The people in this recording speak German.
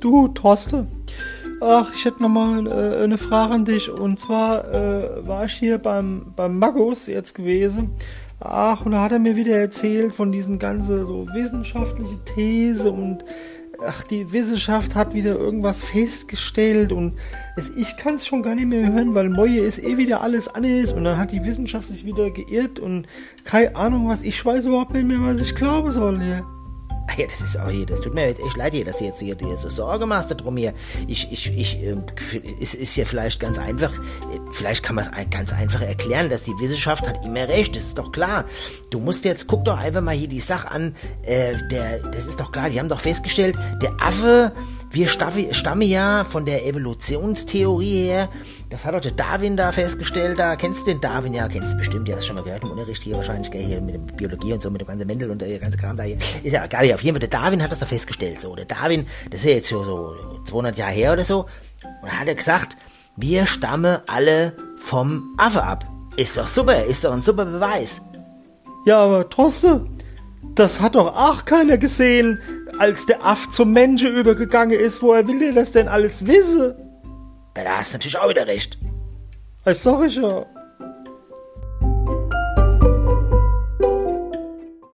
Du, Torste. Ach, ich hätte nochmal äh, eine Frage an dich. Und zwar äh, war ich hier beim, beim Magus jetzt gewesen. Ach, und da hat er mir wieder erzählt von diesen ganzen so wissenschaftlichen These und ach, die Wissenschaft hat wieder irgendwas festgestellt und es, ich kann es schon gar nicht mehr hören, weil Moje ist eh wieder alles anders und dann hat die Wissenschaft sich wieder geirrt und keine Ahnung was, ich weiß überhaupt nicht mehr, was ich glauben soll hier. Ja, das ist auch hier, das tut mir jetzt echt leid hier, dass du jetzt hier dir so Sorge machst darum hier. Ich, ich, ich, äh, es ist ja vielleicht ganz einfach, äh, vielleicht kann man es ganz einfach erklären, dass die Wissenschaft hat immer recht, das ist doch klar. Du musst jetzt, guck doch einfach mal hier die Sache an, äh, der, das ist doch klar, die haben doch festgestellt, der Affe, wir stammen ja von der Evolutionstheorie her. Das hat der Darwin da festgestellt. Da kennst du den Darwin ja, kennst du bestimmt. Ja, hast schon mal gehört im Unterricht hier wahrscheinlich, gell, hier mit der Biologie und so, mit dem ganzen Mendel und der ganze Kram da hier. Ist ja egal, auf jeden Fall, der Darwin hat das da festgestellt. So, der Darwin, das ist ja jetzt so, so 200 Jahre her oder so. Und da hat er gesagt, wir stammen alle vom Affe ab. Ist doch super, ist doch ein super Beweis. Ja, aber Tosse, das hat doch auch keiner gesehen als der Aff zum Menschen übergegangen ist, woher will der das denn alles wissen? Da hast du natürlich auch wieder recht. Das sag ich ja.